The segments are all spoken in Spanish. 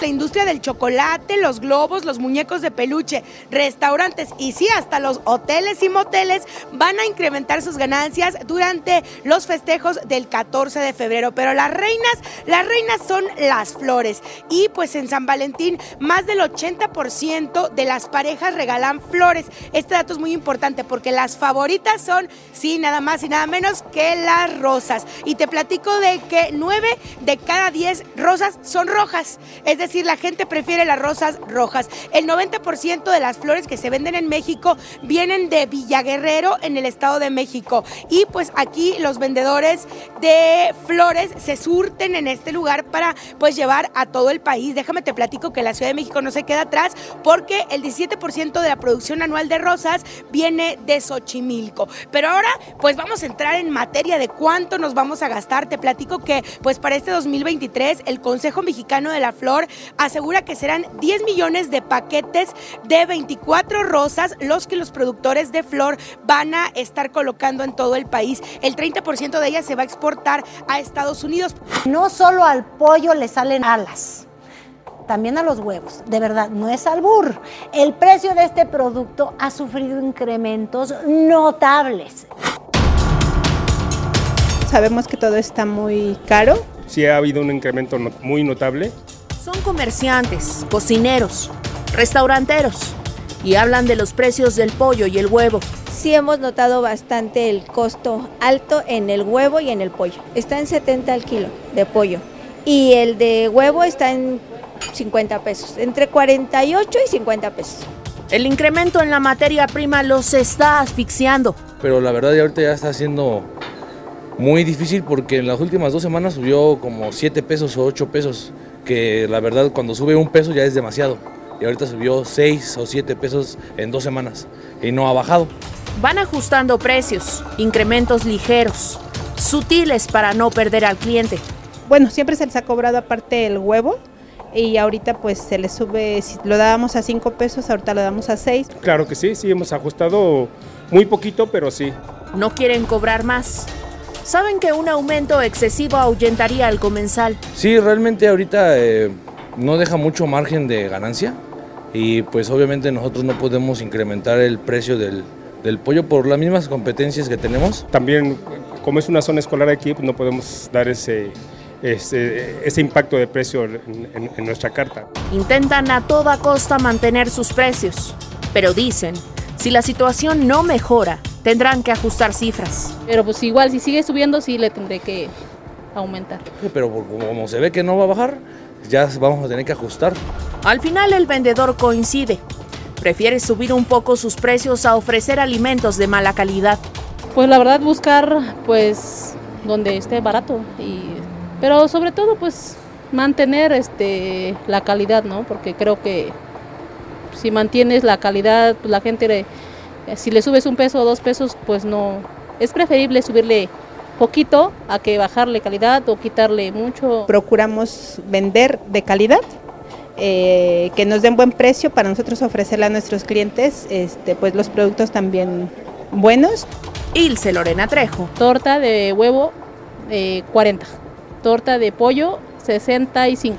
La industria del chocolate, los globos, los muñecos de peluche, restaurantes y sí, hasta los hoteles y moteles van a incrementar sus ganancias durante los festejos del 14 de febrero. Pero las reinas, las reinas son las flores. Y pues en San Valentín, más del 80% de las parejas regalan flores. Este dato es muy importante porque las favoritas son, sí, nada más y nada menos que las rosas. Y te platico de que 9 de cada 10 rosas son rojas. Es la gente prefiere las rosas rojas. El 90% de las flores que se venden en México vienen de Villaguerrero en el Estado de México. Y pues aquí los vendedores de flores se surten en este lugar para pues llevar a todo el país. Déjame te platico que la Ciudad de México no se queda atrás porque el 17% de la producción anual de rosas viene de Xochimilco. Pero ahora pues vamos a entrar en materia de cuánto nos vamos a gastar. Te platico que pues para este 2023 el Consejo Mexicano de la Flor asegura que serán 10 millones de paquetes de 24 rosas los que los productores de flor van a estar colocando en todo el país. El 30% de ellas se va a exportar a Estados Unidos. No solo al pollo le salen alas también a los huevos. De verdad, no es albur. El precio de este producto ha sufrido incrementos notables. Sabemos que todo está muy caro. Sí ha habido un incremento muy notable. Son comerciantes, cocineros, restauranteros y hablan de los precios del pollo y el huevo. Sí hemos notado bastante el costo alto en el huevo y en el pollo. Está en 70 al kilo de pollo y el de huevo está en 50 pesos, entre 48 y 50 pesos. El incremento en la materia prima los está asfixiando. Pero la verdad ya ahorita ya está siendo muy difícil porque en las últimas dos semanas subió como 7 pesos o 8 pesos que la verdad cuando sube un peso ya es demasiado. Y ahorita subió 6 o 7 pesos en dos semanas y no ha bajado. Van ajustando precios, incrementos ligeros, sutiles para no perder al cliente. Bueno, siempre se les ha cobrado aparte el huevo y ahorita pues se le sube, si lo dábamos a 5 pesos, ahorita lo damos a 6. Claro que sí, sí, hemos ajustado muy poquito, pero sí. No quieren cobrar más saben que un aumento excesivo ahuyentaría al comensal. Sí, realmente ahorita eh, no deja mucho margen de ganancia y pues obviamente nosotros no podemos incrementar el precio del, pollo por las mismas competencias que tenemos. También como es una zona escolar aquí, pues no podemos dar ese, ese, impacto de precio en, en nuestra carta. Intentan a toda costa mantener sus precios, pero dicen, si la situación no mejora, tendrán que ajustar cifras. Pero pues igual, si sigue subiendo, sí le tendré que aumentar. pero como se ve que no va a bajar, ya vamos a tener que ajustar. Al final el vendedor coincide. Prefiere subir un poco sus precios a ofrecer alimentos de mala calidad. Pues la verdad buscar pues donde esté barato y pero sobre todo pues mantener este la calidad, ¿no? Porque creo que si mantienes la calidad, pues la gente le, si le subes un peso o dos pesos, pues no. Es preferible subirle poquito a que bajarle calidad o quitarle mucho. Procuramos vender de calidad, eh, que nos den buen precio para nosotros ofrecerle a nuestros clientes este, pues los productos también buenos. Ilse Lorena Trejo. Torta de huevo 40. Torta de pollo 65.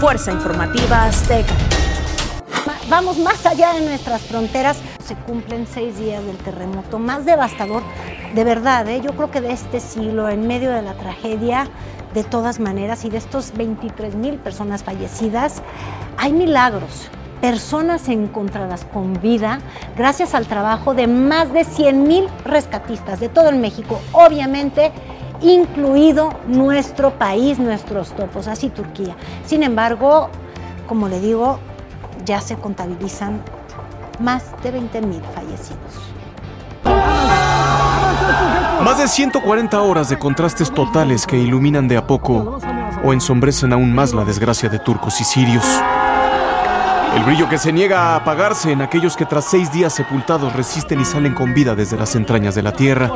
Fuerza Informativa Azteca vamos más allá de nuestras fronteras. Se cumplen seis días del terremoto más devastador, de verdad, ¿eh? yo creo que de este siglo, en medio de la tragedia, de todas maneras, y de estos 23 mil personas fallecidas, hay milagros. Personas encontradas con vida gracias al trabajo de más de 100 mil rescatistas de todo el México, obviamente incluido nuestro país, nuestros topos, así Turquía. Sin embargo, como le digo, ya se contabilizan más de 20 mil fallecidos. Más de 140 horas de contrastes totales que iluminan de a poco o ensombrecen aún más la desgracia de turcos y sirios. El brillo que se niega a apagarse en aquellos que tras seis días sepultados resisten y salen con vida desde las entrañas de la tierra.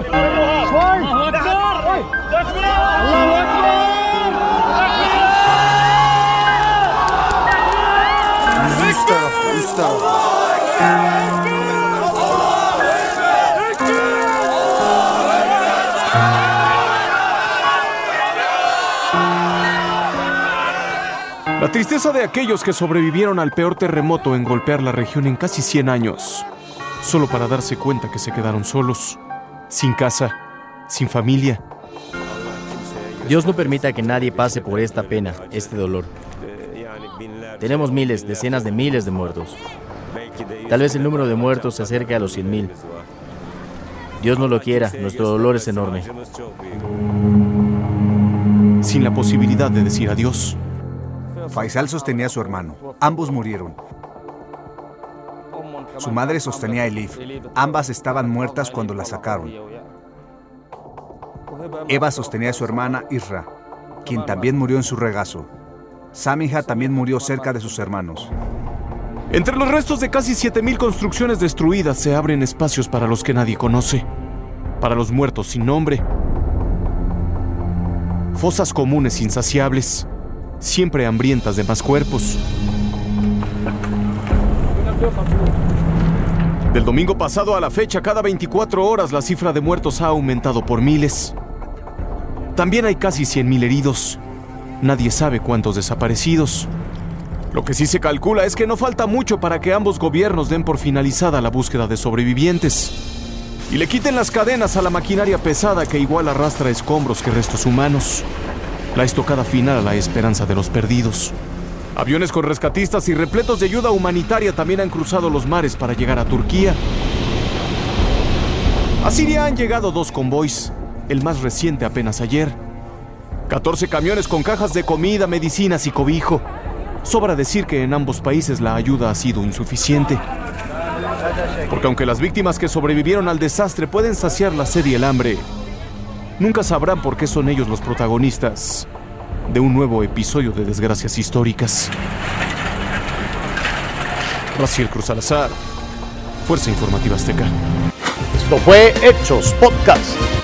La tristeza de aquellos que sobrevivieron al peor terremoto en golpear la región en casi 100 años, solo para darse cuenta que se quedaron solos, sin casa, sin familia. Dios no permita que nadie pase por esta pena, este dolor. Tenemos miles, decenas de miles de muertos. Tal vez el número de muertos se acerque a los 100.000. Dios no lo quiera, nuestro dolor es enorme. Sin la posibilidad de decir adiós. Faisal sostenía a su hermano. Ambos murieron. Su madre sostenía a Elif. Ambas estaban muertas cuando la sacaron. Eva sostenía a su hermana Isra, quien también murió en su regazo. Samija también murió cerca de sus hermanos. Entre los restos de casi 7.000 construcciones destruidas se abren espacios para los que nadie conoce, para los muertos sin nombre. Fosas comunes insaciables, siempre hambrientas de más cuerpos. Del domingo pasado a la fecha, cada 24 horas la cifra de muertos ha aumentado por miles. También hay casi 100.000 heridos. Nadie sabe cuántos desaparecidos. Lo que sí se calcula es que no falta mucho para que ambos gobiernos den por finalizada la búsqueda de sobrevivientes y le quiten las cadenas a la maquinaria pesada que igual arrastra escombros que restos humanos. La estocada final a la esperanza de los perdidos. Aviones con rescatistas y repletos de ayuda humanitaria también han cruzado los mares para llegar a Turquía. A Siria han llegado dos convoys, el más reciente apenas ayer. 14 camiones con cajas de comida, medicinas y cobijo. Sobra decir que en ambos países la ayuda ha sido insuficiente. Porque aunque las víctimas que sobrevivieron al desastre pueden saciar la sed y el hambre, nunca sabrán por qué son ellos los protagonistas de un nuevo episodio de desgracias históricas. Raciel Cruz Salazar, Fuerza Informativa Azteca. Esto fue Hechos Podcast.